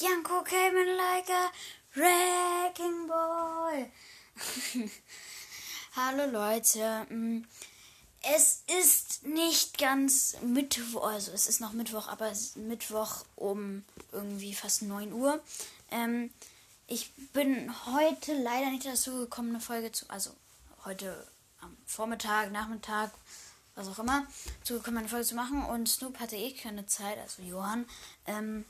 Janko came in like a wrecking ball. Hallo Leute. Mm, es ist nicht ganz Mittwoch, also es ist noch Mittwoch, aber es ist Mittwoch um irgendwie fast 9 Uhr. Ähm, ich bin heute leider nicht dazu gekommen, eine Folge zu, also heute am Vormittag, Nachmittag, was auch immer, zugekommen, eine Folge zu machen. Und Snoop hatte eh keine Zeit, also Johann. Ähm,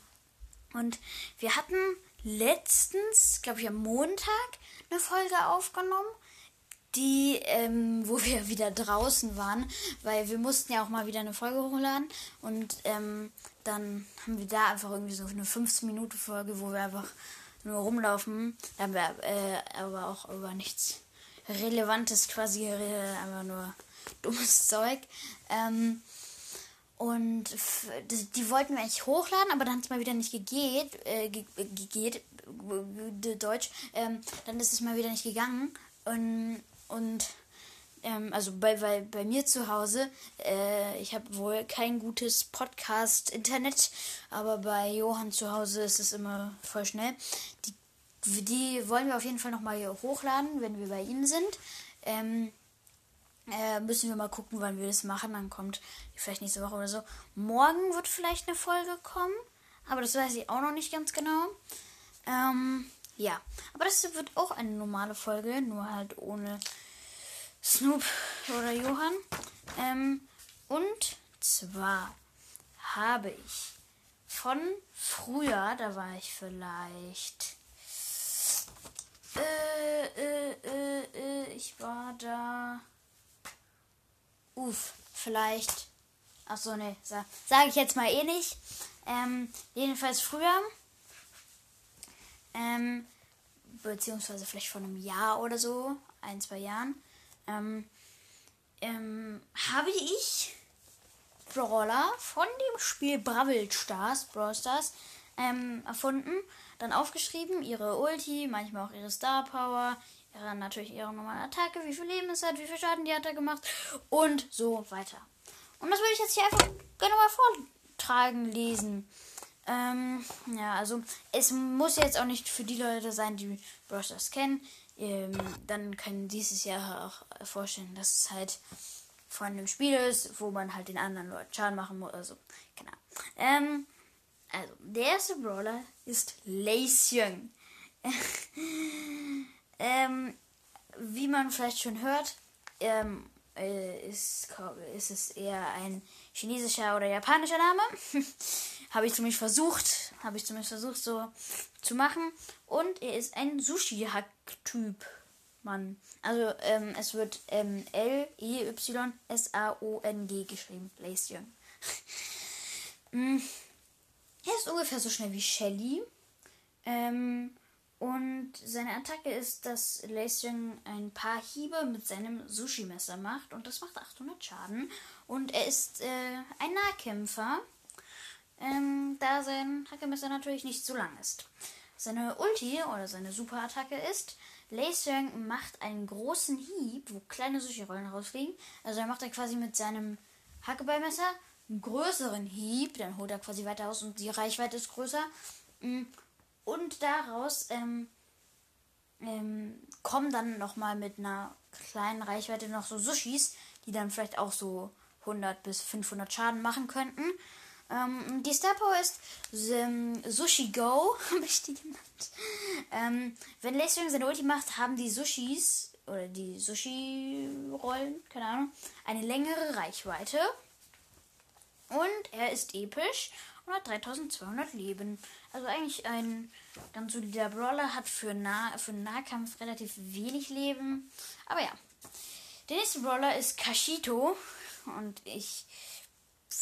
und wir hatten letztens, glaube ich, am Montag eine Folge aufgenommen, die, ähm, wo wir wieder draußen waren, weil wir mussten ja auch mal wieder eine Folge hochladen und ähm, dann haben wir da einfach irgendwie so eine 15-Minuten-Folge, wo wir einfach nur rumlaufen. Da haben wir äh, aber auch über nichts Relevantes quasi geredet, einfach nur dummes Zeug. Ähm, und die wollten wir eigentlich hochladen, aber dann hat es mal wieder nicht gegeht, äh, gegeht, Deutsch, ähm, dann ist es mal wieder nicht gegangen. Und, und ähm, also bei, bei, bei mir zu Hause, äh, ich habe wohl kein gutes Podcast-Internet, aber bei Johann zu Hause ist es immer voll schnell. Die, die wollen wir auf jeden Fall nochmal hochladen, wenn wir bei ihm sind. Ähm, äh, müssen wir mal gucken, wann wir das machen. Dann kommt vielleicht nächste Woche oder so. Morgen wird vielleicht eine Folge kommen. Aber das weiß ich auch noch nicht ganz genau. Ähm, ja. Aber das wird auch eine normale Folge. Nur halt ohne Snoop oder Johann. Ähm, und zwar habe ich von früher, da war ich vielleicht. Äh, äh, äh, äh ich war da uff, vielleicht. Achso, ne, sa sage ich jetzt mal eh nicht. Ähm, jedenfalls früher. Ähm, beziehungsweise vielleicht vor einem Jahr oder so, ein, zwei Jahren, ähm, ähm, habe ich Brawler von dem Spiel Brawl Stars, Brawl Stars, ähm, erfunden, dann aufgeschrieben, ihre Ulti, manchmal auch ihre Star Power, ja, natürlich ihre normale Attacke, wie viel Leben es hat, wie viel Schaden die hat er gemacht und so weiter. Und das würde ich jetzt hier einfach gerne mal vortragen, lesen. Ähm, ja, also es muss jetzt auch nicht für die Leute sein, die Browsers kennen. Ähm, dann können dieses Jahr auch vorstellen, dass es halt von einem Spiel ist, wo man halt den anderen Leuten Schaden machen muss. Also, genau. Ähm, also, der erste Brawler ist Young. Ähm, wie man vielleicht schon hört, ähm, äh, ist, ist es eher ein chinesischer oder japanischer Name. habe ich zumindest versucht, habe ich zumindest versucht so zu machen. Und er ist ein Sushi-Hack-Typ. Mann. Also ähm, es wird ähm, L-E-Y-S-A-O-N-G geschrieben. Lace Young. mm. Er ist ungefähr so schnell wie Shelly. Ähm, und seine Attacke ist, dass Leistung ein paar Hiebe mit seinem Sushi-Messer macht. Und das macht 800 Schaden. Und er ist äh, ein Nahkämpfer, ähm, da sein Hackemesser natürlich nicht so lang ist. Seine Ulti oder seine Superattacke ist, Leistung macht einen großen Hieb, wo kleine Sushi-Rollen rausfliegen. Also er macht er quasi mit seinem Hackeballmesser einen größeren Hieb, dann holt er quasi weiter aus und die Reichweite ist größer. Und daraus ähm, ähm, kommen dann nochmal mit einer kleinen Reichweite noch so Sushis, die dann vielleicht auch so 100 bis 500 Schaden machen könnten. Ähm, die Star ist ähm, Sushi Go, habe ich die genannt. Ähm, wenn Lacewing seine Ulti macht, haben die Sushis oder die Sushi-Rollen, keine Ahnung, eine längere Reichweite. Und er ist episch und hat 3200 Leben. Also eigentlich ein ganz solider Brawler, hat für, nah, für Nahkampf relativ wenig Leben. Aber ja. Der nächste Brawler ist Kashito. Und ich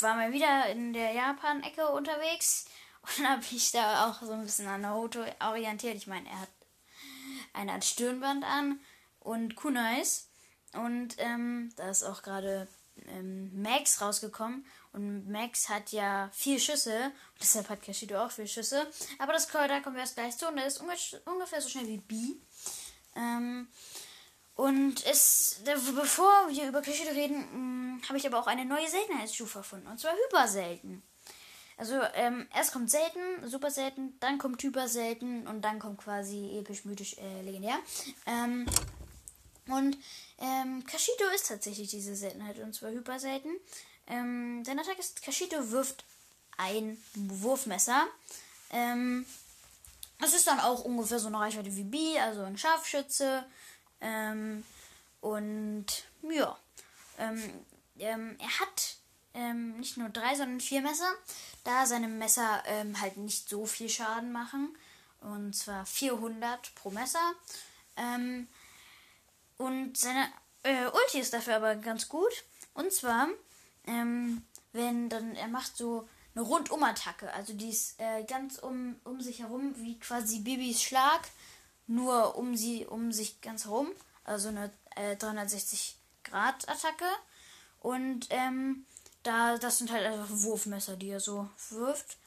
war mal wieder in der Japan-Ecke unterwegs. Und habe ich da auch so ein bisschen an Naruto orientiert. Ich meine, er hat eine Art Stirnband an und Kunais. Und ähm, da ist auch gerade ähm, Max rausgekommen. Und Max hat ja vier Schüsse. Deshalb hat Kashido auch vier Schüsse. Aber das da kommen wir erst gleich zu. Und er ist ungefähr so schnell wie B. Ähm, und es, bevor wir über Kashido reden, hm, habe ich aber auch eine neue Seltenheitsstufe erfunden. Und zwar hyperselten. Also ähm, erst kommt selten, super selten, dann kommt hyper selten und dann kommt quasi episch, mythisch, äh, legendär. Ähm, und ähm, Kashito ist tatsächlich diese Seltenheit und zwar hyper selten. Ähm, sein Attack ist, Kashito wirft ein Wurfmesser. Ähm, das ist dann auch ungefähr so eine Reichweite wie B, also ein Scharfschütze. Ähm, und ja, ähm, ähm, er hat ähm, nicht nur drei, sondern vier Messer, da seine Messer ähm, halt nicht so viel Schaden machen. Und zwar 400 pro Messer. Ähm, und seine äh, Ulti ist dafür aber ganz gut. Und zwar, ähm, wenn dann, er macht so eine Rundumattacke. Also die ist äh, ganz um, um sich herum, wie quasi Bibis Schlag, nur um sie, um sich ganz herum. Also eine äh, 360 Grad Attacke. Und ähm, da, das sind halt einfach Wurfmesser, die er so wirft.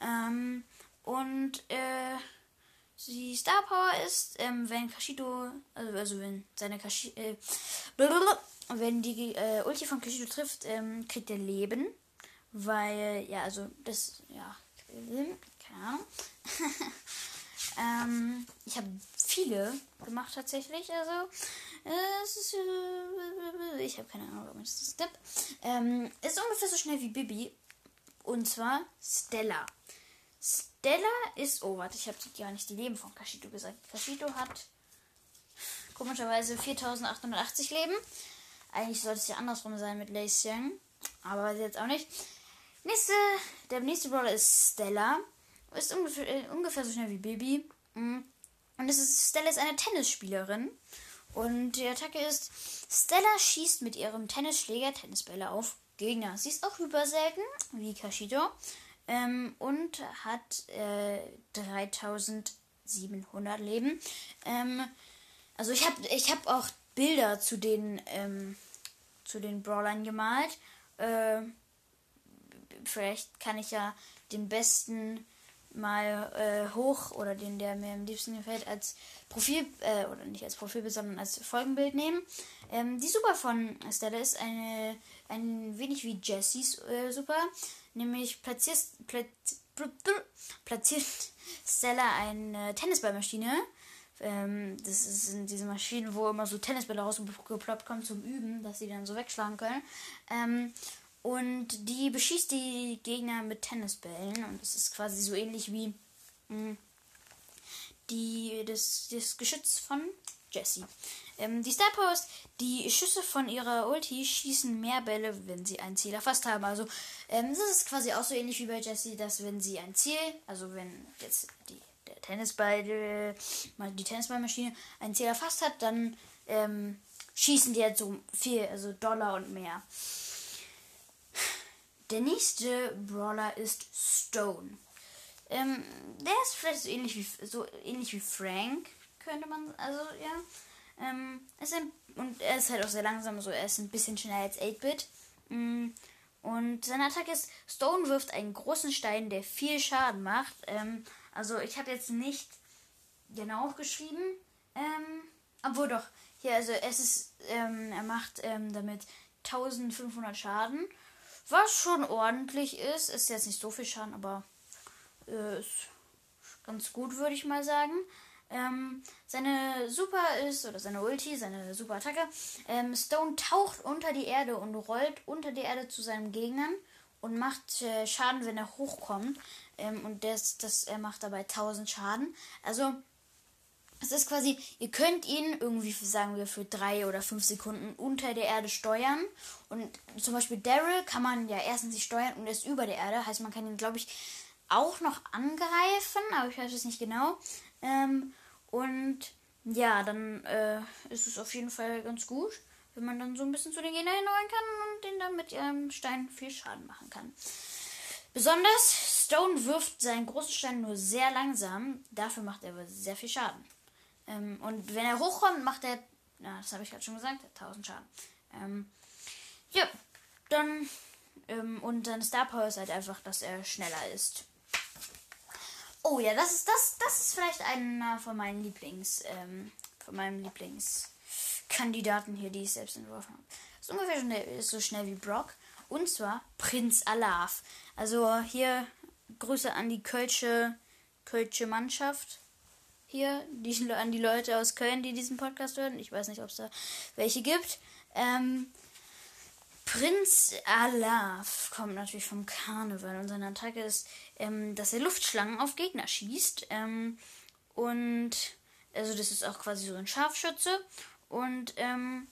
Ähm, und äh, die Star Power ist, ähm, wenn Kashito, also, also wenn seine Kashito, äh, wenn die äh, Ulti von Kashito trifft, ähm, kriegt er Leben. Weil, ja, also das, ja, keine Ahnung. ähm, ich habe viele gemacht tatsächlich, also ist, äh, ich habe keine Ahnung, warum ich das tipp. Ähm, ist ungefähr so schnell wie Bibi. Und zwar Stella. Stella ist. Oh, warte, ich habe gar nicht die Leben von Kashito gesagt. Kashito hat komischerweise 4880 Leben. Eigentlich sollte es ja andersrum sein mit Lei Xiang. Aber weiß ich jetzt auch nicht. Nächste, der nächste Brawler ist Stella. Ist ungefähr, äh, ungefähr so schnell wie Bibi. Mm. Und es ist, Stella ist eine Tennisspielerin. Und die Attacke ist, Stella schießt mit ihrem Tennisschläger Tennisbälle auf Gegner. Sie ist auch hyper selten, wie Kashito. Ähm, und hat äh, 3700 Leben. Ähm, also ich habe ich hab auch Bilder zu den, ähm, zu den Brawlern gemalt. Äh, vielleicht kann ich ja den besten mal äh, hoch oder den, der mir am liebsten gefällt, als Profil, äh, oder nicht als Profilbild, sondern als Folgenbild nehmen. Ähm, die Super von Stella ist eine, ein wenig wie Jessys äh, Super, nämlich platziert, platziert Stella eine Tennisballmaschine. Ähm, das sind diese Maschinen, wo immer so Tennisbälle rausgeploppt kommen zum Üben, dass sie dann so wegschlagen können. Ähm, und die beschießt die Gegner mit Tennisbällen. Und es ist quasi so ähnlich wie mh, hm, die, das, das Geschütz von Jessie. Ähm, die Star Power ist, die Schüsse von ihrer Ulti schießen mehr Bälle, wenn sie ein Ziel erfasst haben. Also, ähm, das ist quasi auch so ähnlich wie bei Jessie, dass wenn sie ein Ziel, also wenn jetzt die, der Tennisball, die Tennisballmaschine ein Ziel erfasst hat, dann ähm, schießen die halt so viel, also Dollar und mehr. Der nächste Brawler ist Stone. Ähm, der ist vielleicht so ähnlich wie so ähnlich wie Frank, könnte man. Also ja. Ähm, ist ein, und er ist halt auch sehr langsam, so er ist ein bisschen schneller als 8-Bit. Mm, und seine Attacke ist, Stone wirft einen großen Stein, der viel Schaden macht. Ähm, also ich habe jetzt nicht genau aufgeschrieben. Ähm, obwohl doch, hier, also es ist, ähm, er macht ähm, damit 1500 Schaden. Was schon ordentlich ist. Ist jetzt nicht so viel Schaden, aber äh, ist ganz gut, würde ich mal sagen. Ähm, seine Super ist, oder seine Ulti, seine Super Attacke. Ähm, Stone taucht unter die Erde und rollt unter die Erde zu seinen Gegnern und macht äh, Schaden, wenn er hochkommt. Ähm, und das, das, er macht dabei 1000 Schaden. Also es ist quasi, ihr könnt ihn irgendwie, sagen wir, für drei oder fünf Sekunden unter der Erde steuern. Und zum Beispiel Daryl kann man ja erstens nicht steuern und er ist über der Erde. Heißt, man kann ihn, glaube ich, auch noch angreifen, aber ich weiß es nicht genau. Ähm, und ja, dann äh, ist es auf jeden Fall ganz gut, wenn man dann so ein bisschen zu den Gegnern hinrollen kann und den dann mit ihrem Stein viel Schaden machen kann. Besonders Stone wirft seinen großen Stein nur sehr langsam, dafür macht er aber sehr viel Schaden. Ähm, und wenn er hochkommt, macht er, na, das habe ich gerade schon gesagt, 1000 Schaden. Ähm, ja, dann, ähm, und seine Star Power ist halt einfach, dass er schneller ist. Oh ja, das ist, das, das ist vielleicht einer von meinen Lieblings, ähm, von meinen Lieblingskandidaten hier, die ich selbst entworfen habe. Ist ungefähr schnell, ist so schnell wie Brock. Und zwar Prinz Alaf. Also hier Grüße an die Kölsche, Kölsche Mannschaft hier, die, an die Leute aus Köln, die diesen Podcast hören. Ich weiß nicht, ob es da welche gibt. Ähm, Prinz Alaf kommt natürlich vom Karneval und seine Attacke ist, ähm, dass er Luftschlangen auf Gegner schießt. Ähm, und also das ist auch quasi so ein Scharfschütze. Und ähm,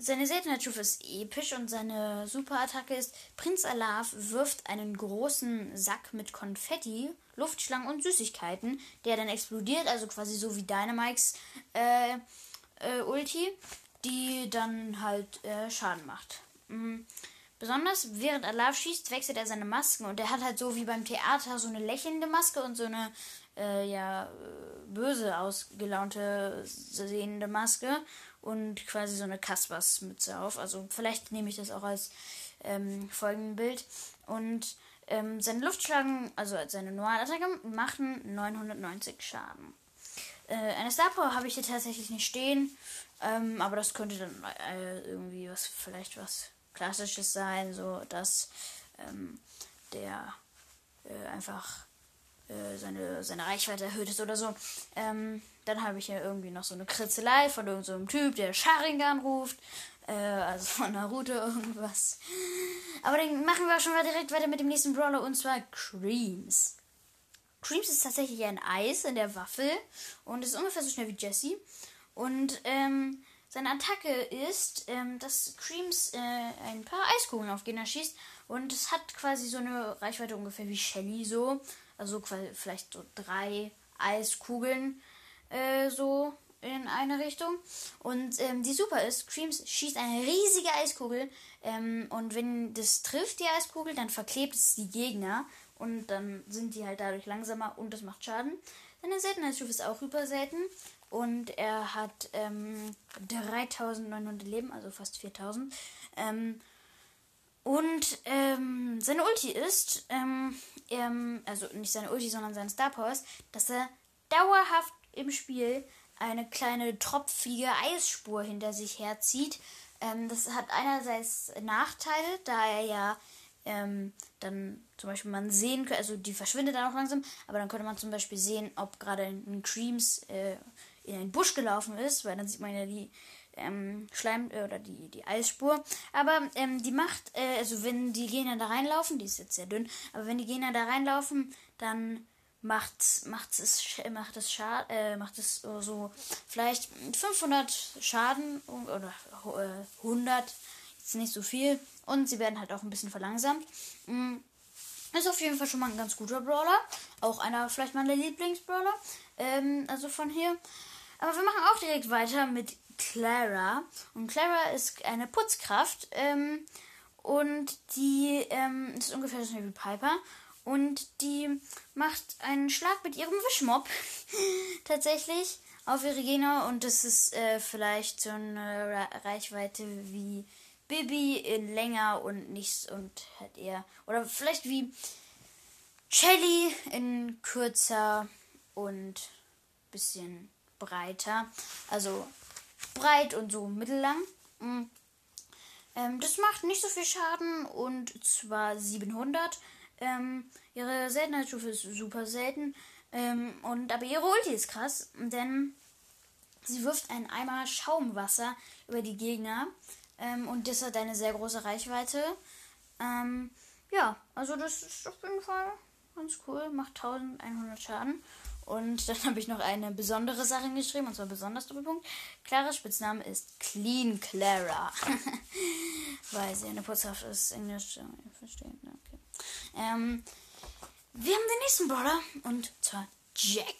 seine Seltenheitsstufe ist episch und seine Superattacke ist, Prinz Alaf wirft einen großen Sack mit Konfetti, Luftschlangen und Süßigkeiten, der dann explodiert, also quasi so wie Dynamikes äh, äh, Ulti, die dann halt äh, Schaden macht. Mhm. Besonders während Alaf schießt, wechselt er seine Masken und er hat halt so wie beim Theater so eine lächelnde Maske und so eine äh, ja böse ausgelaunte sehende Maske und quasi so eine Kaspers-Mütze auf. Also vielleicht nehme ich das auch als ähm, Folgenbild. Und ähm, seine Luftschlagen, also seine Normalattacke, machen 990 Schaden. Äh, eine Star Power habe ich hier tatsächlich nicht stehen, ähm, aber das könnte dann äh, irgendwie was, vielleicht was Klassisches sein, so dass ähm, der äh, einfach äh, seine, seine Reichweite erhöht ist oder so. Ähm, dann habe ich hier irgendwie noch so eine Kritzelei von irgendeinem so Typ, der Sharingan ruft. Äh, also von Naruto irgendwas. Aber dann machen wir auch schon mal direkt weiter mit dem nächsten Brawler und zwar Creams. Creams ist tatsächlich ein Eis in der Waffel und ist ungefähr so schnell wie Jesse. Und ähm, seine Attacke ist, ähm, dass Creams äh, ein paar Eiskugeln auf Gegner schießt und es hat quasi so eine Reichweite ungefähr wie Shelly so. Also vielleicht so drei Eiskugeln äh, so in eine Richtung. Und ähm, die super ist, Creams schießt eine riesige Eiskugel. Ähm, und wenn das trifft, die Eiskugel, dann verklebt es die Gegner. Und dann sind die halt dadurch langsamer und das macht Schaden. Seine Seltenheitsstufe ist auch hyper selten. Und er hat ähm, 3900 Leben, also fast 4000. Ähm, und ähm, seine Ulti ist, ähm, ähm, also nicht seine Ulti, sondern seine Star Powers, dass er dauerhaft im Spiel eine kleine tropfige Eisspur hinter sich herzieht. Ähm, das hat einerseits Nachteile, da er ja ähm, dann zum Beispiel man sehen könnte, also die verschwindet dann auch langsam, aber dann könnte man zum Beispiel sehen, ob gerade ein Creams äh, in einen Busch gelaufen ist, weil dann sieht man ja die ähm, Schleim äh, oder die, die Eisspur. Aber ähm, die macht, äh, also wenn die Gegner da reinlaufen, die ist jetzt sehr dünn, aber wenn die Gegner da reinlaufen, dann macht, macht es macht es Schad, äh, macht es so vielleicht 500 Schaden oder äh, 100 jetzt nicht so viel und sie werden halt auch ein bisschen verlangsamt. Mhm. Ist auf jeden Fall schon mal ein ganz guter Brawler. Auch einer vielleicht meiner Lieblingsbrawler. Ähm, also von hier. Aber wir machen auch direkt weiter mit Clara. Und Clara ist eine Putzkraft. Ähm, und die ähm, ist ungefähr so wie Piper. Und die macht einen Schlag mit ihrem Wischmob tatsächlich auf ihre Gegner. Und das ist äh, vielleicht so eine Reichweite wie Bibi in länger und nichts und halt eher. Oder vielleicht wie Shelly in kürzer und bisschen breiter. Also breit und so mittellang. Mhm. Ähm, das macht nicht so viel Schaden und zwar 700. Ähm, ihre Seltenheitsstufe ist super selten. Ähm, und aber ihre Ulti ist krass, denn sie wirft einen Eimer Schaumwasser über die Gegner. Ähm, und das hat eine sehr große Reichweite. Ähm, ja, also das ist auf jeden Fall ganz cool. Macht 1100 Schaden. Und dann habe ich noch eine besondere Sache geschrieben, und zwar besonders Doppelpunkt. Claras Spitzname ist Clean Clara. Weil sie eine putzhaft ist. Englisch, verstehen. Okay. Ähm, wir haben den nächsten Brawler und zwar Jack.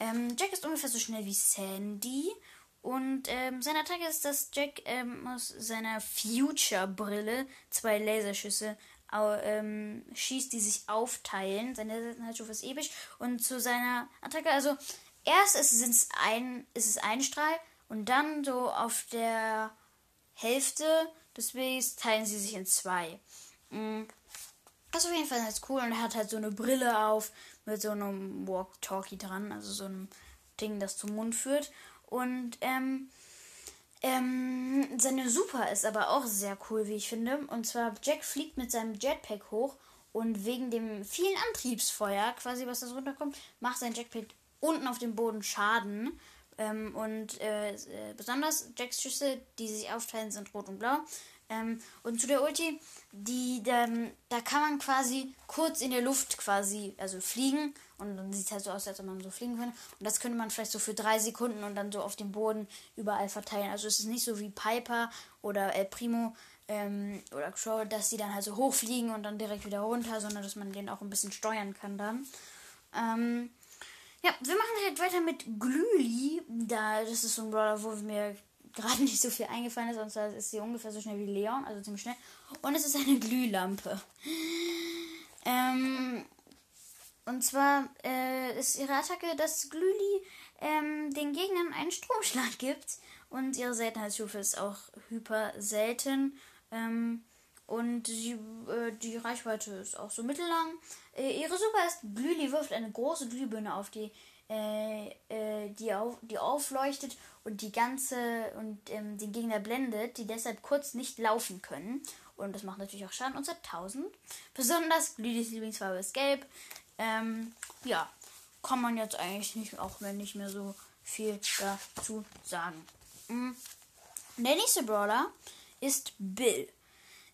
Ähm, Jack ist ungefähr so schnell wie Sandy. Und ähm, seine Attacke ist, dass Jack ähm, aus seiner Future-Brille zwei Laserschüsse ähm, schießt, die sich aufteilen. Seine Seltenheitsstufe ist episch. Und zu seiner Attacke, also erst ist es ein, ist es ein Strahl und dann so auf der Hälfte des Wegs teilen sie sich in zwei. Mhm. Das ist auf jeden Fall ganz cool und er hat halt so eine Brille auf mit so einem Walk-Talkie dran, also so einem Ding, das zum Mund führt. Und ähm, ähm, seine Super ist aber auch sehr cool, wie ich finde. Und zwar Jack fliegt mit seinem Jetpack hoch Und wegen dem vielen Antriebsfeuer, quasi, was da runterkommt, macht sein Jackpack unten auf dem Boden Schaden. Ähm, und äh, äh, besonders Jacks Schüsse, die sich aufteilen, sind rot und blau. Ähm, und zu der Ulti, die ähm, da kann man quasi kurz in der Luft quasi, also fliegen. Und dann sieht es halt so aus, als ob man so fliegen könnte. Und das könnte man vielleicht so für drei Sekunden und dann so auf dem Boden überall verteilen. Also es ist nicht so wie Piper oder El Primo ähm, oder Crow, dass die dann halt so hochfliegen und dann direkt wieder runter, sondern dass man den auch ein bisschen steuern kann dann. Ähm, ja, wir machen halt weiter mit Glüli. Da, das ist so ein Brawler, wo mir gerade nicht so viel eingefallen ist, sonst ist sie ungefähr so schnell wie Leon, also ziemlich schnell. Und es ist eine Glühlampe. Ähm, und zwar äh, ist ihre Attacke, dass Glüli ähm, den Gegnern einen Stromschlag gibt. Und ihre Seltenheitsstufe ist auch hyper selten. Ähm, und die, äh, die Reichweite ist auch so mittellang. Äh, ihre Super ist, Glüli wirft eine große Glühbirne auf die, äh, äh, die, auf, die aufleuchtet und die ganze und ähm, den Gegner blendet, die deshalb kurz nicht laufen können. Und das macht natürlich auch Schaden unter 1000. Besonders Glülis Lieblingsfarbe ist gelb. Ähm, ja, kann man jetzt eigentlich nicht, auch wenn nicht mehr so viel dazu sagen. Mhm. Der nächste Brawler ist Bill.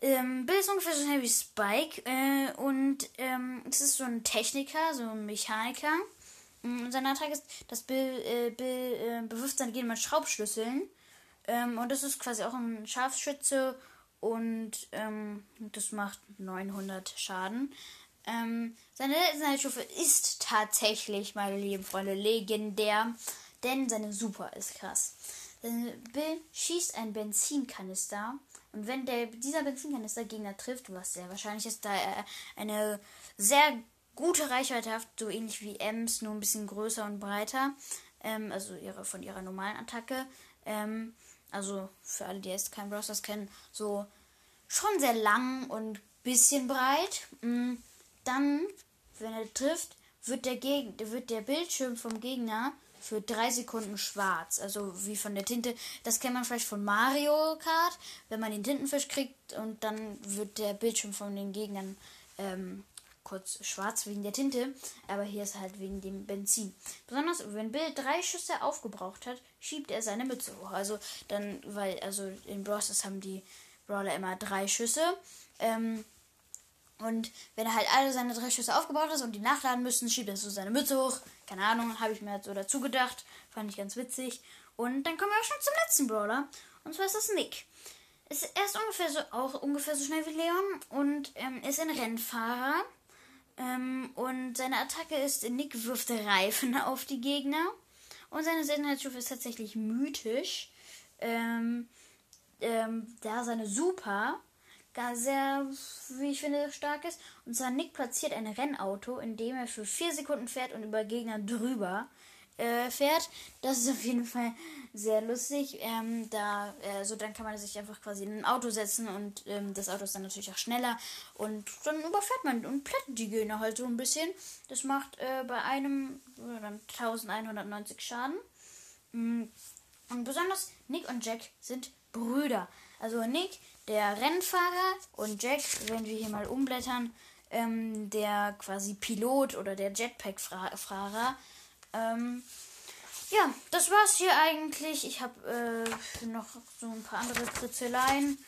Ähm, Bill ist ungefähr so schnell wie Spike äh, und ähm, es ist so ein Techniker, so ein Mechaniker. Und seine Attacke ist, dass Bill, äh, Bill äh, bewirft seine mit Schraubschlüsseln. Ähm, und das ist quasi auch ein Scharfschütze und ähm, das macht 900 Schaden. Ähm, seine Seltenheitsstufe ist tatsächlich, meine lieben Freunde, legendär, denn seine Super ist krass. Bill schießt einen Benzinkanister und wenn der, dieser Benzinkanister Gegner trifft, was sehr wahrscheinlich ist, da er eine sehr gute Reichweite hat, so ähnlich wie Ems, nur ein bisschen größer und breiter, ähm, also ihre, von ihrer normalen Attacke, ähm, also für alle, die jetzt kein Browsers kennen, so schon sehr lang und bisschen breit. Mm, dann, wenn er trifft, wird der, Geg wird der Bildschirm vom Gegner für drei Sekunden schwarz. Also wie von der Tinte. Das kennt man vielleicht von Mario Kart, wenn man den Tintenfisch kriegt und dann wird der Bildschirm von den Gegnern ähm, kurz schwarz wegen der Tinte. Aber hier ist halt wegen dem Benzin. Besonders wenn Bill drei Schüsse aufgebraucht hat, schiebt er seine Mütze hoch. Also dann, weil, also in Bros. haben die Brawler immer drei Schüsse. Ähm, und wenn er halt alle seine drei Schüsse aufgebaut hat und die nachladen müssen, schiebt er so seine Mütze hoch. Keine Ahnung, habe ich mir halt so dazu gedacht. Fand ich ganz witzig. Und dann kommen wir auch schon zum letzten Brawler. Und zwar ist das Nick. Ist, er ist ungefähr so, auch ungefähr so schnell wie Leon und ähm, ist ein Rennfahrer. Ähm, und seine Attacke ist, Nick wirft Reifen auf die Gegner. Und seine Seltenheitsstufe ist tatsächlich mythisch. Ähm, ähm, da seine Super gar sehr, wie ich finde, stark ist. Und zwar Nick platziert ein Rennauto, in dem er für vier Sekunden fährt und über Gegner drüber äh, fährt. Das ist auf jeden Fall sehr lustig. Ähm, da, also dann kann man sich einfach quasi in ein Auto setzen und ähm, das Auto ist dann natürlich auch schneller und dann überfährt man und plättet die Gegner halt so ein bisschen. Das macht äh, bei einem äh, dann 1190 Schaden. Mm. Und besonders Nick und Jack sind Brüder. Also Nick der Rennfahrer und Jack, wenn wir hier mal umblättern, ähm, der quasi Pilot oder der Jetpack-Fahrer. Ähm, ja, das war's hier eigentlich. Ich habe äh, noch so ein paar andere Kritzeleien.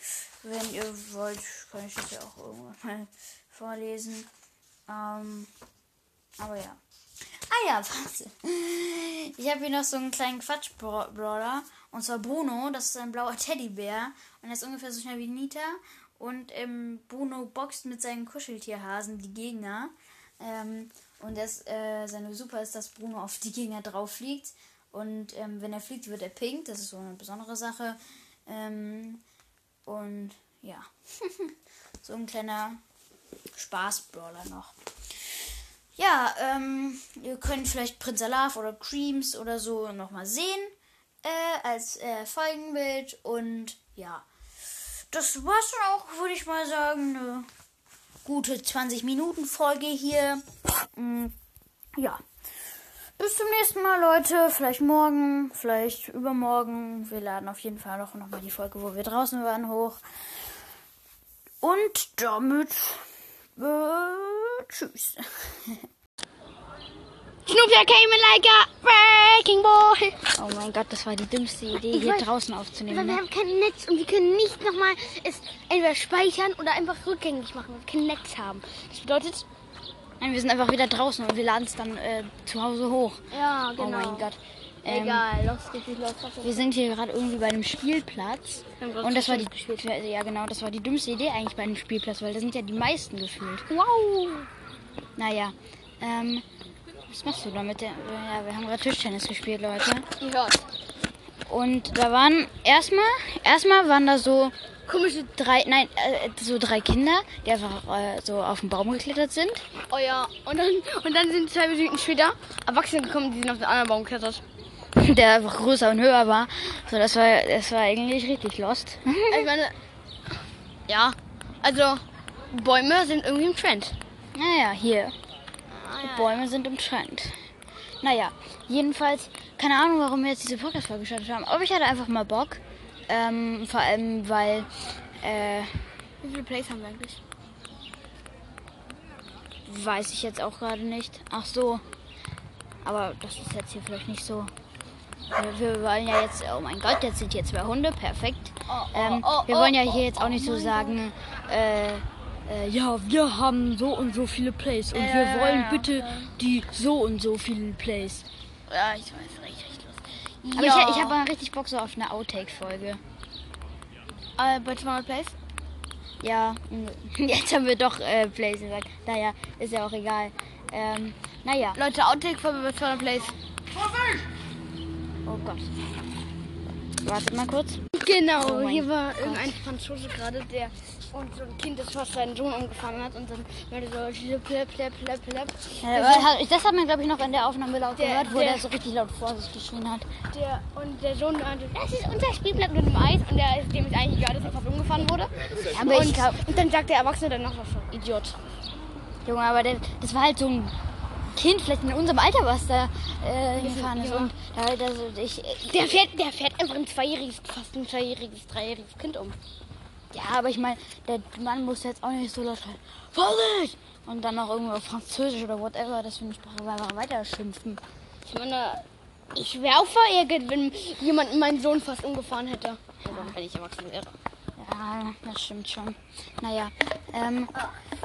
Wenn ihr wollt, kann ich das ja auch irgendwann mal vorlesen. Ähm, aber ja. Ah ja, warte. Ich habe hier noch so einen kleinen Quatsch-Brawler. Und zwar Bruno. Das ist ein blauer Teddybär. Und er ist ungefähr so schnell wie Nita. Und ähm, Bruno boxt mit seinen Kuscheltierhasen die Gegner. Ähm, und das, äh, seine Super ist, dass Bruno auf die Gegner drauf fliegt. Und ähm, wenn er fliegt, wird er pink. Das ist so eine besondere Sache. Ähm, und ja. so ein kleiner Spaß-Brawler noch. Ja, ähm, ihr könnt vielleicht Prinz Alaf oder Creams oder so nochmal sehen äh, als äh, Folgenbild. Und ja, das war's dann auch, würde ich mal sagen. Eine gute 20 Minuten Folge hier. Mhm. Ja. Bis zum nächsten Mal, Leute. Vielleicht morgen, vielleicht übermorgen. Wir laden auf jeden Fall noch, noch mal die Folge, wo wir draußen waren, hoch. Und damit Äh, tschüss. Snoopy came like a breaking ball. Oh mein Gott, das war die dümmste Idee, Ich hier weiß. draußen Weil aufzunehmen. wir Ne? haben kein Netz und wir können nicht nochmal es entweder speichern oder einfach rückgängig machen, weil wir kein Netz haben. Das bedeutet, Nein, wir sind einfach wieder draußen und wir laden es dann äh, zu Hause hoch. ja, Oh mein Gott. Ähm, Egal, los geht's, los, los, Wir sind hier gerade irgendwie bei einem Spielplatz. Und das war die gespielt. Ja, genau, das war die dümmste Idee eigentlich bei einem Spielplatz, weil da sind ja die meisten gefühlt. Wow. Naja, ähm, was machst du da mit der. Ja, wir haben gerade Tischtennis gespielt, Leute. Hört. Und da waren erstmal, erstmal waren da so Komische. drei, nein, äh, so drei Kinder, die einfach äh, so auf den Baum geklettert sind. Oh ja. Und dann, und dann sind zwei Minuten später Erwachsene gekommen, die sind auf den anderen Baum geklettert. Der einfach größer und höher war. So, das war, das war eigentlich richtig lost. Ich meine, ja. Also, Bäume sind irgendwie im Trend. naja, hier. Ah, Bäume sind im Trend. Naja, jedenfalls, keine Ahnung, warum wir jetzt diese Podcast-Folge gestartet haben. Aber ich hatte einfach mal Bock. Ähm, vor allem, weil, äh, Wie viele Plays haben wir eigentlich? weiß ich jetzt auch gerade nicht. Ach so. Aber das ist jetzt hier vielleicht nicht so. Wir, wollen ja jetzt, oh mein Gott, jetzt sind hier zwei Hunde, perfekt. Oh, ähm, oh, wir wollen ja oh, hier jetzt auch nicht so sagen, äh, äh, ja, wir haben so und so viele Plays und wir Ja, wollen ja, bitte die so und so vielen Plays. Ja, ich weiß, richtig, Aber ich, ich habe richtig Bock so auf eine Outtake-Folge. äh, bei 200 Plays? Ja, jetzt haben wir doch äh, Plays gesagt. Naja, ist ja auch egal. Ähm, naja, Leute, Outtake folge bei 200 Plays. oh Gott. Wartet mal kurz. Genau, Oh hier war irgendein Franzose gerade, der und so ein Kind, das fast seinen Sohn umgefahren hat und dann meinte so plep. Äh, weil hat- das hat man, glaube ich, noch in der Aufnahme laut Der- gehört, wo der- der so richtig laut vor sich geschrien hat. Der, und der Sohn meinte, das ist unser Spielplatz mit dem Eis und der, ist- dem ist eigentlich egal, dass er fast umgefahren wurde. Aber ich und, glaub- und dann sagt der Erwachsene danach was so, Idiot. Junge, aber der, das war halt so ein Kind, vielleicht in unserem Alter, was da äh, gefahren ist. ja. Und da, da, so- ich, Der fährt, der fährt einfach ein zweijähriges, fast ein zweijähriges, dreijähriges Kind um. Ja, aber ich meine, der Mann musste jetzt auch nicht so laut schreien. Vorsicht! Und dann noch irgendwo auf Französisch oder whatever, das für eine Sprache einfach weiter schimpfen. Ich meine, ich wäre auch verärgert, wenn jemand meinen Sohn fast umgefahren hätte. Also, wenn ich erwachsen wäre. Ja, das stimmt schon. Naja, ähm,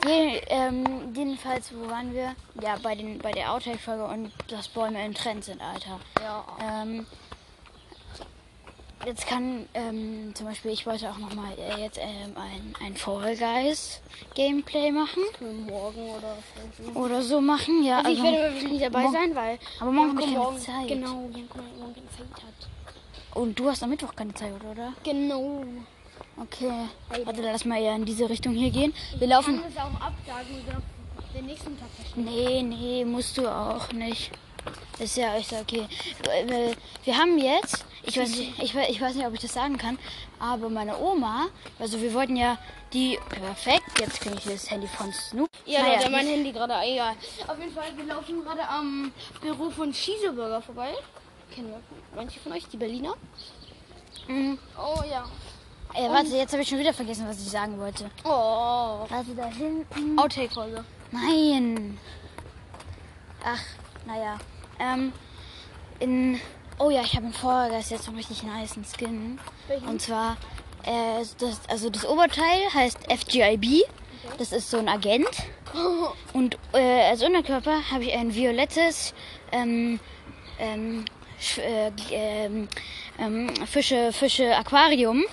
je, ähm, jedenfalls, wo waren wir? Ja, bei, den, bei der Outtake-Folge und dass Bäume im Trend sind, Alter. Ja. Ähm, jetzt kann, ähm, zum Beispiel, ich wollte auch nochmal äh, jetzt ähm, ein, ein Fall Guys Gameplay machen. Morgen oder so. Oder so machen, ja. Also ich werde wahrscheinlich nicht dabei sein, weil Aber morgen ich Janko keine Zeit. Genau, Janko morgen keine Zeit hat. Und du hast am Mittwoch keine Zeit, oder? Genau. Okay. Warte, lass mal eher in diese Richtung hier gehen. Wir laufen. das auch absagen oder den nächsten Tag verschieben. Nee, nee, musst du auch nicht. Ist ja ist ja okay. Äh, Wir haben jetzt, ich weiß, nicht, ich, weiß- ich weiß nicht, ob ich das sagen kann, aber meine Oma, also wir wollten ja die, perfekt, jetzt kriege ich das Handy von Snoop. Ja, Naja, Leute, mein Handy gerade, egal. Auf jeden Fall, wir laufen gerade am Büro von Schieseburger vorbei. Kennen wir manche von euch, die Berliner? Mhm. Oh ja. Äh, warte, jetzt habe ich schon wieder vergessen, was ich sagen wollte. Oh. Warte, da hinten. Outtake-Folge. Nein. Ach, naja. Ähm, in. Oh ja, ich habe in Guys jetzt einen richtig niceen Skin. Welchen? Und zwar, äh, das, also das Oberteil heißt FGIB. Das ist so ein Agent. Und äh, als Unterkörper habe ich ein violettes ähm, ähm, äh, ähm, ähm, Fische, Fische Aquarium.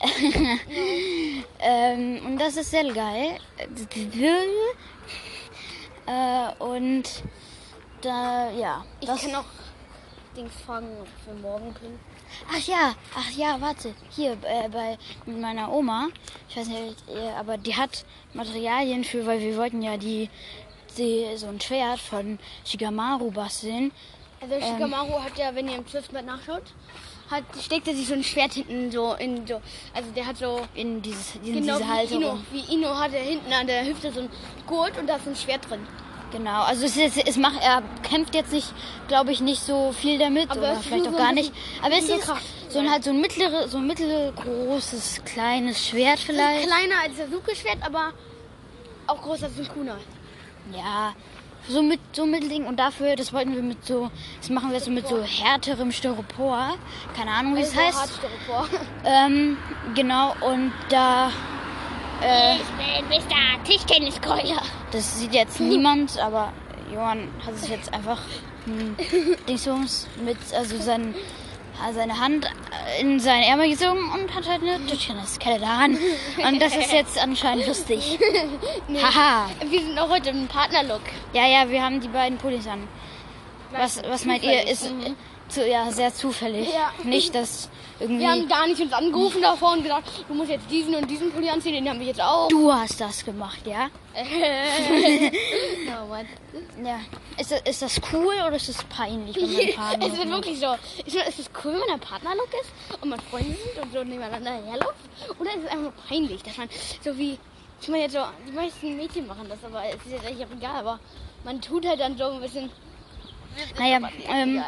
ähm, und das ist sehr geil. Äh, und da, ja. Ich das, kann auch Dings fragen, ob wir morgen können. Ach ja, ach ja, warte. Hier äh, bei mit meiner Oma. Ich weiß nicht, äh, aber die hat Materialien für, weil wir wollten ja die, die so ein Schwert von Shigamaru basteln. Also Shikamaru hat ja, wenn ihr im Zwölfblatt nachschaut, hat, steckt er sich so ein Schwert hinten so in so, also der hat so In dieses, in genau diese wie Halterung. Ino, wie Ino hat er hinten an der Hüfte so ein Gurt und da ist ein Schwert drin. Genau, also es, ist, es macht, er kämpft jetzt nicht, glaube ich, nicht so viel damit Aber oder es vielleicht auch so gar nicht. Aber es ist Kraft. so ein halt so ein mittlere, so ein mittelgroßes kleines Schwert vielleicht. Kleiner als der Suke-Schwert, aber auch größer als ein Kuna. Ja, so mit so Mittelding und dafür, das wollten wir mit so, das machen wir jetzt so mit so härterem Styropor. Keine Ahnung, wie es Also heißt. Hartstyropor. Ähm, genau, und da, äh, Ich bin Mr. Tischtenniskeuler. das sieht jetzt niemand, aber Johann hat es jetzt einfach hm, Dingsbums mit, also sein, seine Hand in seinen Ärmel gezogen und hat halt eine Tischtenniskette da an. Und das ist jetzt anscheinend lustig. Haha. Wir sind auch heute im Partnerlook. Ja, ja, wir haben die beiden Pullis an. Was, was meint ihr? Ist zu, ja sehr zufällig. Ja. Nicht, dass irgendwie. Wir haben gar nicht uns angerufen davor und gesagt, du musst jetzt diesen und diesen Pulli anziehen, den haben wir jetzt auch. du hast das gemacht, ja? oh Mann. Ja. Ist das, ist das cool oder ist das peinlich, wenn man Partner Es ist wirklich so. Ist es ist cool, wenn ein Partnerlook ist und man Freunde sind und so nebeneinander herläuft? Oder ist es einfach nur peinlich, dass man so wie. Ich meine jetzt so, die meisten Mädchen machen das, aber es ist jetzt eigentlich auch egal, aber man tut halt dann so ein bisschen. Naja, ähm,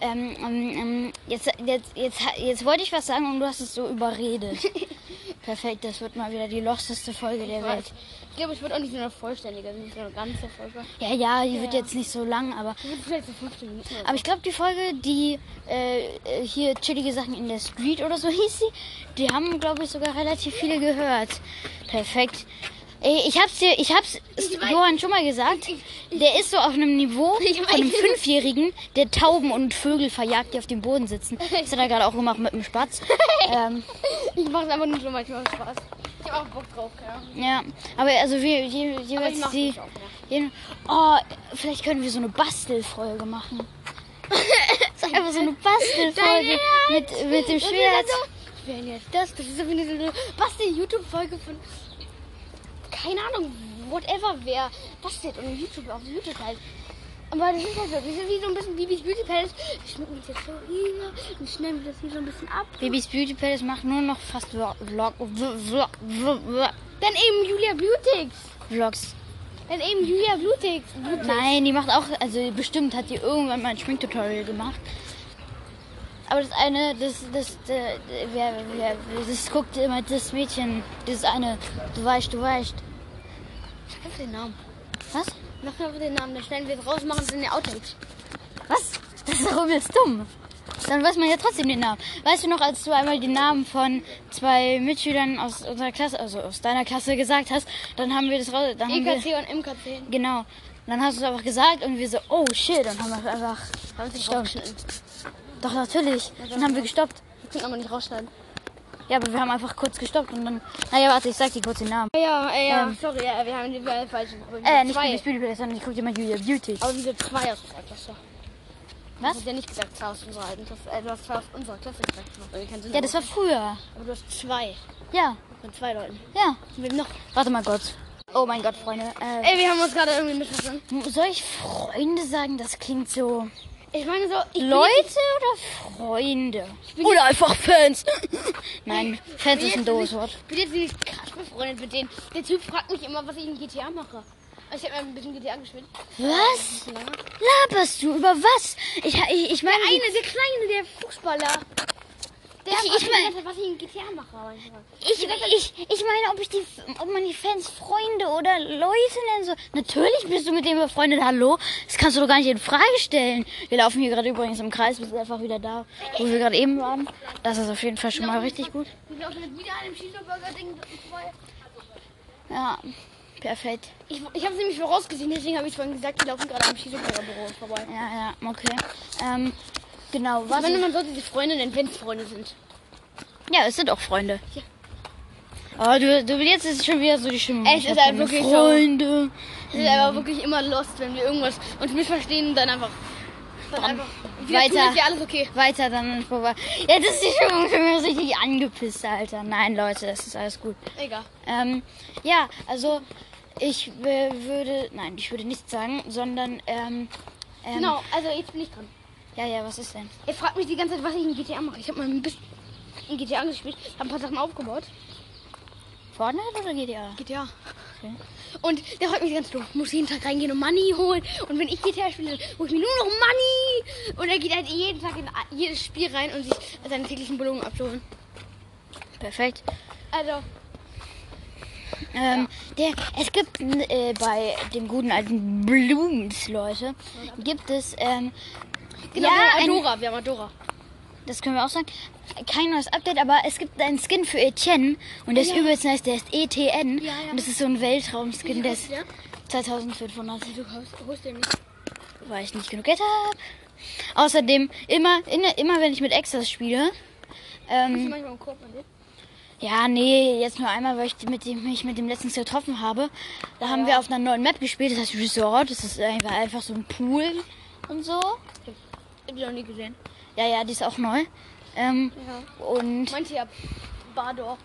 ähm, ähm, ähm, jetzt, jetzt, jetzt, jetzt wollte ich was sagen und du hast es so überredet. Perfekt, das wird mal wieder die losteste Folge der Welt. Ich glaube, es wird auch nicht so eine vollständige, nicht so eine ganze Folge. Ja, ja, die wird jetzt nicht so lang, aber Es wird vielleicht so 15 Minuten oder so. Aber ich glaube, die Folge, die äh, äh, hier chillige Sachen in der Street oder so hieß sie, die haben, glaube ich, sogar relativ viele gehört. Perfekt. Ey, ich hab's dir, ich hab's weiß. Johann schon mal gesagt. Der ist so auf einem Niveau Ich von einem. Fünfjährigen, der Tauben und Vögel verjagt, die auf dem Boden sitzen. Das hat er gerade auch gemacht mit einem Spatz. ähm, Ich mache es einfach nur so manchmal Spaß. Ich habe auch Bock drauf, ja. ja, aber also wir, je, Aber ich jeweils mache die. auch, ja. je- Oh, vielleicht können wir so eine Bastelfolge machen. Einfach so eine Bastelfolge mit, mit dem Das Schwert. wäre so, das? Das ist so wie eine, so eine Bastel-YouTube-Folge von. Keine Ahnung, whatever, wer bastet und YouTube auf YouTube halt. Aber das ist halt so, das ist wie so ein bisschen Bibis Beauty Palace. Wir schmücken uns jetzt so hier und schneiden wir das hier so ein bisschen ab. Babys Beauty Palace macht nur noch fast Vlog, Vlog, Vlog, Vlog, Dann eben Julia Beautix. Vlogs. Dann eben Julia Beautix. Beautix. Nein, die macht auch, also bestimmt hat die irgendwann mal ein Schminktutorial gemacht. Aber das eine, das, das, äh, wer, wer, das guckt immer das Mädchen, das eine, du weißt, du weißt. Sag einfach den Namen. Was? Mach einfach den Namen, dann schneiden wir es raus, machen es in die Outtakes. Was? Das ist doch übelst dumm. Dann weiß man ja trotzdem den Namen. Weißt du noch, als du einmal die Namen von zwei Mitschülern aus unserer Klasse, also aus deiner Klasse gesagt hast, dann haben wir das raus, dann haben wir, EKC und MKC. genau. Dann hast du es einfach gesagt und wir so, oh shit, dann haben wir einfach Haben rausgeschnitten. Doch, natürlich. Dann haben wir gestoppt. Wir können aber nicht rausschneiden. Ja, aber wir haben einfach kurz gestoppt und dann. Naja, warte, ich sag dir kurz den Namen. Ja, äh, ja, Ähm. sorry, ja, wir haben die falschen. Äh, nicht. Beauty Beauty Palace, sondern ich guck dir mal Julia Beauty. Aber wir sind zwei aus unserer Klasse. Was? hast ja nicht gesagt, zwei aus unserer alten Klasse. Äh, du hast zwei aus unserer Klasse gesagt. Ja, das war früher. Aber du hast zwei. Ja, Von zwei Leuten. ja. Wir noch. Warte mal kurz. Oh mein Gott, Freunde. Äh, Ey, wir haben uns gerade irgendwie missverstanden. soll ich Freunde sagen? Das klingt so. Ich meine so, ich Leute oder Freunde? Oder einfach Fans. Nein, Fans ist ein doofes Wort. Ich bin jetzt nicht krass befreundet mit denen. Der Typ fragt mich immer, was ich in GTA mache. Also Ich habe ein bisschen GTA gespielt. Was? Ja. Laberst du? Über was? Ich, ich, ich meine. Der eine, der kleine, der Fußballer. Der Ich- ich mich mein- die ganze Zeit, was ich in GTA mache. manchmal. Ich, ich, ich meine, ob ich die, ob man die Fans Freunde oder Leute nennen soll. Natürlich bist du mit dem befreundet. Hallo? Das kannst du doch gar nicht in Frage stellen. Wir laufen hier gerade übrigens im Kreis. Wir sind einfach wieder da, wo wir gerade eben waren. Das ist auf jeden Fall schon mal richtig gut. Wir laufen jetzt wieder an dem Cheeseburger-Ding vorbei. Ja, perfekt. Ich, ich habe es nämlich vorausgesehen, deswegen habe ich vorhin gesagt, wir laufen gerade am Cheeseburger-Büro vorbei. Ja, ja, okay. Ähm, genau, Ich was? meine, man sollte sich Freunde nennen, wenn es Freunde sind. Ja, es sind auch Freunde. Ja. Oh, du, du, jetzt ist schon wieder so die Stimmung. Es Ich ist halt wirklich so. Freunde. Es ist aber wirklich immer lost, wenn wir irgendwas uns missverstehen und dann einfach. Dann einfach Weiter. tun, ist ja alles okay. Weiter dann vorbei. Jetzt ist die Stimmung schon wieder richtig angepisst, Alter. Nein, Leute, das ist alles gut. Egal. Ähm, ja, also ich äh, würde, nein, ich würde nichts sagen, sondern, ähm, ähm, Genau, also jetzt bin ich dran. Ja, ja, was ist denn? Er fragt mich die ganze Zeit, was ich in GTA mache. Ich habe mal ein bisschen in GTA gespielt, habe ein paar Sachen aufgebaut. Fortnite oder GTA? GTA. Okay. Und der fragt mich ganz doof, muss jeden Tag reingehen und Money holen. Und wenn ich GTA spiele, dann hole ich mir nur noch Money. Und er geht halt jeden Tag in jedes Spiel rein, um sich seine täglichen Belohnungen abzuholen. Perfekt. Also, Ähm, der, es gibt äh, bei dem guten alten Blooms, Leute, gibt es, ähm, Genau, ja, wir haben ein, Adora, wir haben Adora. das können wir auch sagen, kein neues Update, aber es gibt einen Skin für Etienne und der ist übelst nice, der ist ETN Ja, ja. und das ist so ein Weltraum-Skin, der ist Ja? 2500, Du holst, holst den nicht. weil ich nicht genug Geld habe. Außerdem, immer, immer, immer wenn ich mit Extras spiele, ähm, Manchmal im Korb mit dir. Ja, nee, jetzt nur einmal, weil ich mit dem, mich mit dem letztens getroffen habe. Da haben wir auf einer neuen Map gespielt, das heißt Resort. Das ist einfach so ein Pool und so. Hab ich noch nie gesehen. Ja, ja, die ist auch neu. Ähm, Ja. und Meinte ja Bador.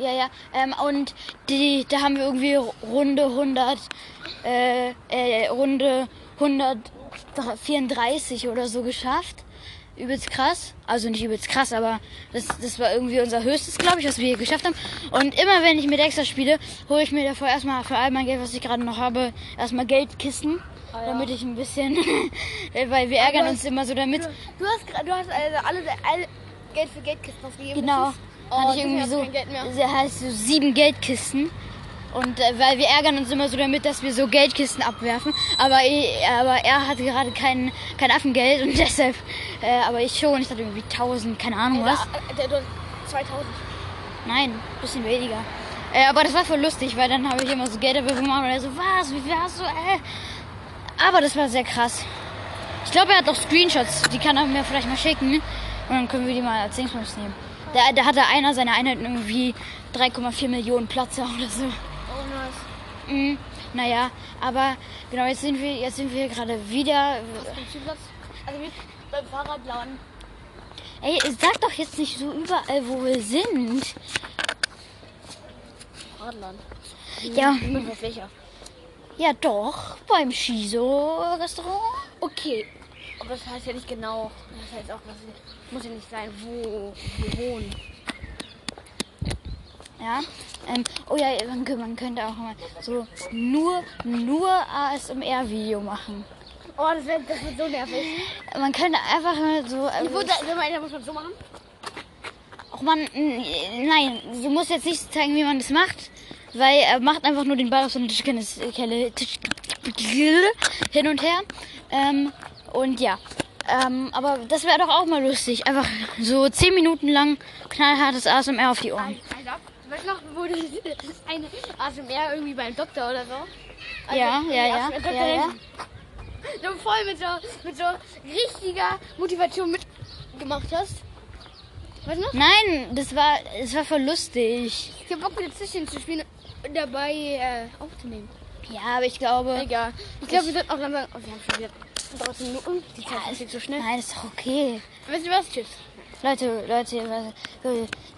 ja, ja, ähm, und die, da haben wir irgendwie Runde 100, äh, äh, Runde 134 oder so geschafft. Übelst krass. Also nicht übelst krass, aber das, das war irgendwie unser höchstes, glaube ich, was wir hier geschafft haben. Und immer wenn ich mit Extra spiele, hole ich mir davor erstmal für all mein Geld, was ich gerade noch habe, erstmal Geldkisten. Ah, ja. Damit ich ein bisschen, weil wir ärgern uns immer so damit. Du hast, gra- du hast also alle, alle Geld für Geldkisten ausgegeben. Genau. Oh, Hatte ich irgendwie hast du so, Geld der heißt so sieben Geldkisten. Und äh, weil wir ärgern uns immer so damit, dass wir so Geldkisten abwerfen. Aber, ich, aber er hatte gerade kein, kein Affengeld und deshalb, äh, aber ich schon, ich hatte irgendwie 1000, keine Ahnung was. Der, der, der, 2000. Nein, bisschen weniger. Äh, aber das war voll lustig, weil dann habe ich immer so Geldabwürfe gemacht und er so, was, wie viel hast du, äh? Aber das war sehr krass. Ich glaube, er hat auch Screenshots, die kann er mir vielleicht mal schicken. Und dann können wir die mal als Dingsbums nehmen. Da, da hatte einer seiner Einheiten irgendwie 3,4 Millionen Platz oder so. Oh, nice. Mhm. Naja, aber genau, jetzt sind wir, jetzt sind wir gerade wieder. Also wir beim Fahrradladen. Ey, sag doch jetzt nicht so überall, wo wir sind. Fahrradladen. Ja, Mit was welcher? Ja doch, beim Shiso-Restaurant. Okay. Aber das heißt ja nicht genau. Das heißt auch, was muss ja nicht sein, wo wir wohnen. Ja. Ähm, oh ja, man, man könnte auch mal so nur, nur ASMR-Video machen. Oh, das wird, das wird so nervig. Man könnte einfach mal so. Ich Äh, würde, da muss man so machen. auch man, nein, du musst jetzt nicht zeigen, wie man das macht, weil er macht einfach nur den Ball auf so eine Tischkelle Tisch, hin und her. Ähm, und ja. Ähm, aber das wäre doch auch mal lustig. Einfach so 10 Minuten lang knallhartes ASMR auf die Ohren. Alter, weißt du noch, wo das eine ASMR irgendwie beim Doktor oder so? Also, Ja, ja, ja, ja, ja. So voll mit so, mit so richtiger Motivation mitgemacht hast. Weißt du noch? Nein, das war, es war voll lustig. Ich hab Bock, wieder Tischchen zu spielen dabei äh, aufzunehmen. Ja, aber ich glaube. Egal. Ich glaube, wir sollten auch langsam. Oh, wir haben schon wieder 13 Minuten. Die Zeit vergeht so schnell. Nein, ist doch okay. Wisst ihr was? Tschüss. Leute, Leute,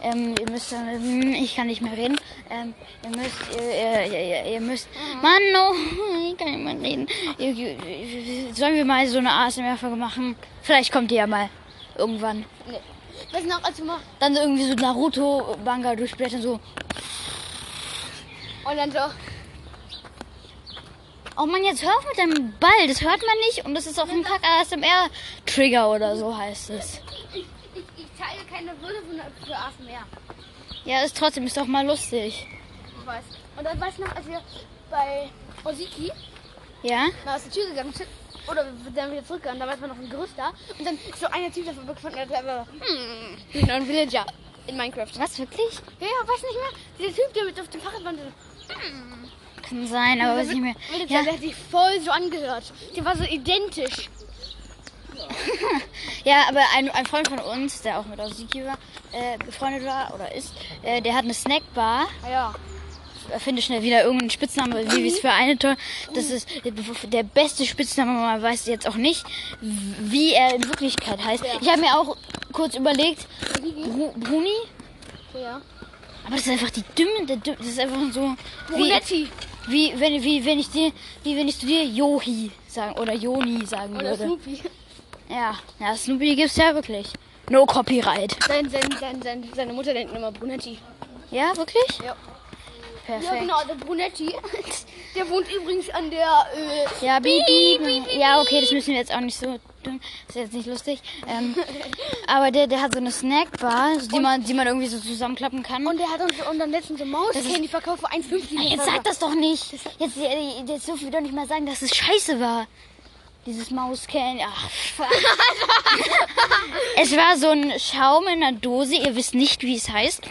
ähm, ihr müsst, ähm, ich kann nicht mehr reden. Ähm, ihr müsst, ihr, ihr, ihr, ihr müsst, Mann, no, ich kann nicht mehr reden. Sollen wir mal so eine ASMR-Folge machen? Vielleicht kommt die ja mal irgendwann. Nee. Du noch, als wir mal. Dann irgendwie so Naruto-Manga durchblättern, so, Und dann so. oh Mann, jetzt hör auf mit deinem Ball, das hört man nicht und das ist auch ein Kack-ASMR-Trigger oder so heißt es. Ich, ich, ich teile keine Würde für, ASMR. Ja, ist trotzdem, ist doch mal lustig. Ich weiß. Und dann weißt du noch, als wir bei Osiki Ja? mal aus der Tür gegangen sind. Oder dann wieder zurückgegangen, da war noch ein Gerüst da. Und dann ist so einer Typ davon gefunden, der hat einfach, hm, ich bin ein Villager in Minecraft. Was, wirklich? Ja, ja, weiß nicht mehr. Dieser Typ, der mit auf dem Fahrrad war, Kann sein, aber weiß nicht mehr. Villager, Ja, der hat sich voll so angehört. Der war so identisch. Ja, aber ein, ein Freund von uns, der auch mit Osiki war, äh, befreundet war oder ist, äh, der hat eine Snackbar. Ja. Finde schnell wieder irgendeinen Spitznamen, wie es für eine toll. Das ist der beste Spitzname, man weiß jetzt auch nicht, wie er in Wirklichkeit heißt. Ich habe mir auch kurz überlegt, Bru Bruni, Ja. Aber das ist einfach die Dümme, der Dümme, das ist einfach so wie, Brunetti. wie wenn wie wenn ich dir wie wenn ich zu dir Johi sagen oder Joni sagen Oder würde. Snoopy. Ja, ja, Snoopy gibt's ja wirklich. No Copyright. Sein, sein, sein, sein, seine Mutter nennt ihn immer Brunetti. Ja, wirklich? Ja. Perfekt. Ja, genau, der Brunetti. Der wohnt übrigens an der. Äh, Ja, beep. Ja, okay, das müssen wir jetzt auch nicht so ist jetzt nicht lustig. Ähm, aber der, der hat so eine Snackbar, so die, man, die man irgendwie so zusammenklappen kann. und der hat uns und dann letztens so Mauscandy verkauft für 1,50. Jetzt sag das doch nicht. Jetzt, äh, jetzt dürfen wir doch nicht mal sagen, dass es scheiße war. Dieses Mauscan. Ach, es war so ein Schaum in einer Dose. Ihr wisst nicht, wie es heißt.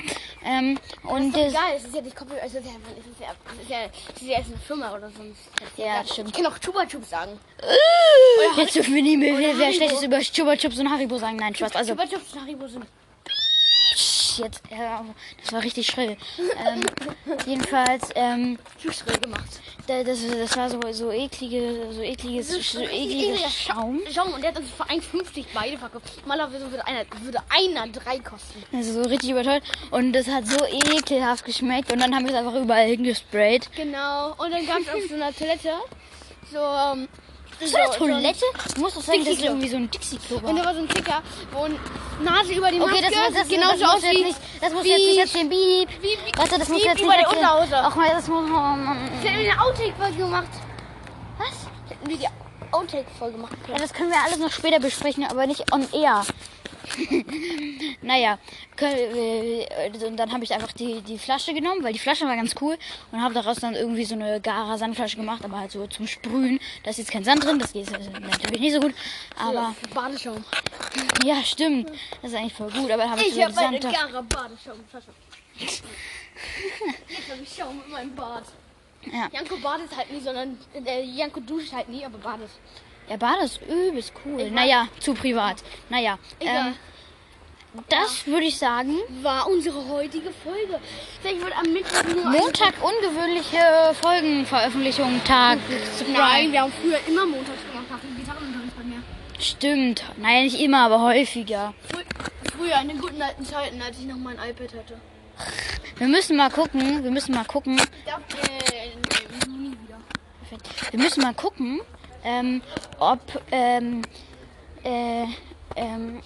Ähm, und Das ist geil, es ist ja nicht komplett, also es ist ja, es ist ja, es ist ja, erst eine Firma oder so. Ja, stimmt. Ich kann auch Chupa Chups sagen. jetzt dürfen wir nie mehr wer, wer Schlechtes über Chupa Chups und Haribo sagen. Nein, Spaß. Also, Chupa Chups und Haribo sind. Jetzt, ja, das war richtig schrill. Ähm, jedenfalls, ähm, Zu schrill gemacht. da- das, das war so, so eklige, so ekliges, so ekliges Schaum. Schaum und der hat uns für 1,50 beide verkauft. Normalerweise würde einer, würde einer drei kosten. Also so richtig überteuert. Und das hat so ekelhaft geschmeckt. Und dann haben wir es einfach überall hingesprayt. Genau. Und dann gab es auf so einer Toilette so. Ähm, So eine Toilette? Du musst doch sagen, das ist irgendwie so ein Dixie-Klo Und da war so ein Ticker, wo ein Nase über die Maske Okay, das, muss- das, genauso das muss aus wie... nicht, das muss wie- jetzt nicht erzählen. Beep. wie- wie- Warte, das muss wie jetzt nicht erzählen. Ach mal, das muss... Oh, Mann. Wir haben eine Outtake-Folge gemacht. Was? Hätten wir die Outtake-Folge Ja, können. das können wir alles noch später besprechen, aber nicht on air. naja, äh, und dann habe ich einfach die, die Flasche genommen, weil die Flasche war ganz cool und habe daraus dann irgendwie so eine Gara Sandflasche gemacht, aber halt so zum Sprühen. Da ist jetzt kein Sand drin, das geht natürlich nicht so gut. Aber Badeschaum. ja, stimmt. Das ist eigentlich voll gut, aber habe ich, Ich habe eine Sand. Gara Badeschaumflasche. Jetzt habe ich Schaum in meinem Bad. Ja. Janko badet halt nie, sondern äh, Janko duscht halt nie, aber badet. Ja, Bade ist übelst cool. Ich Naja, zu privat. Naja, ähm, das würde ich sagen. War unsere heutige Folge. Vielleicht wird am Mittwoch nur Montag ungewöhnliche Folgenveröffentlichung Tag. Nein, wir haben früher immer montags gemacht nach dem Gitarrenunterricht bei mir. Stimmt. Naja, nicht immer, aber häufiger. Frü früher, in den guten alten Zeiten, als ich noch mein iPad hatte. Wir müssen mal gucken. Wir müssen mal gucken. Ich darf äh, im Juni wieder. Wir müssen mal gucken, ähm, ob ähm, äh, ähm,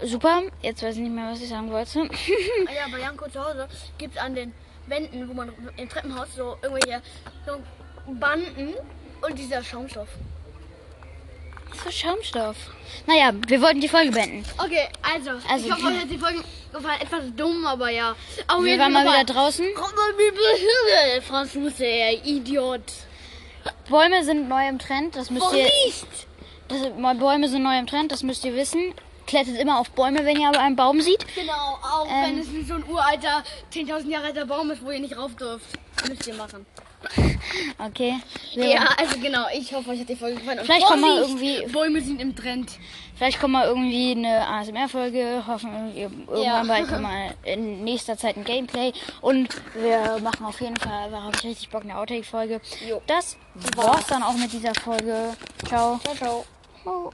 äh, super. Jetzt weiß ich nicht mehr, was ich sagen wollte. Ah ja, bei Janko zu Hause gibt es an den Wänden, wo man im Treppenhaus so irgendwelche so Banden und dieser Schaumstoff. so Schaumstoff. Naja, wir wollten die Folge beenden. Okay, also, Also, ich hoffe, euch hat die Folge gefallen. Etwas dumm, aber ja. Auf Wir waren mal wieder draußen. Franz muss der Idiot. Bäume sind neu im Trend. Das müsst Wo ihr. nicht? Das, Bäume sind neu im Trend. Das müsst ihr wissen. Klettert immer auf Bäume, wenn ihr aber einen Baum seht. Genau, auch Ähm. wenn es so ein uralter, 10.000 Jahre alter Baum ist, wo ihr nicht rauf dürft. Müsst ihr machen. Okay. Wir Ja, also genau, ich hoffe, euch hat die Folge gefallen. Und Vielleicht kommen wir irgendwie- Bäume sind im Trend. Vielleicht kommt mal irgendwie eine ASMR-Folge. Hoffen wir irgendwann Ja. bald kommt mal in nächster Zeit ein Gameplay. Und wir machen auf jeden Fall, da habe ich richtig Bock, eine Outtake-Folge. Das war's dann auch mit dieser Folge. Ciao. Ciao, ciao. Ciao.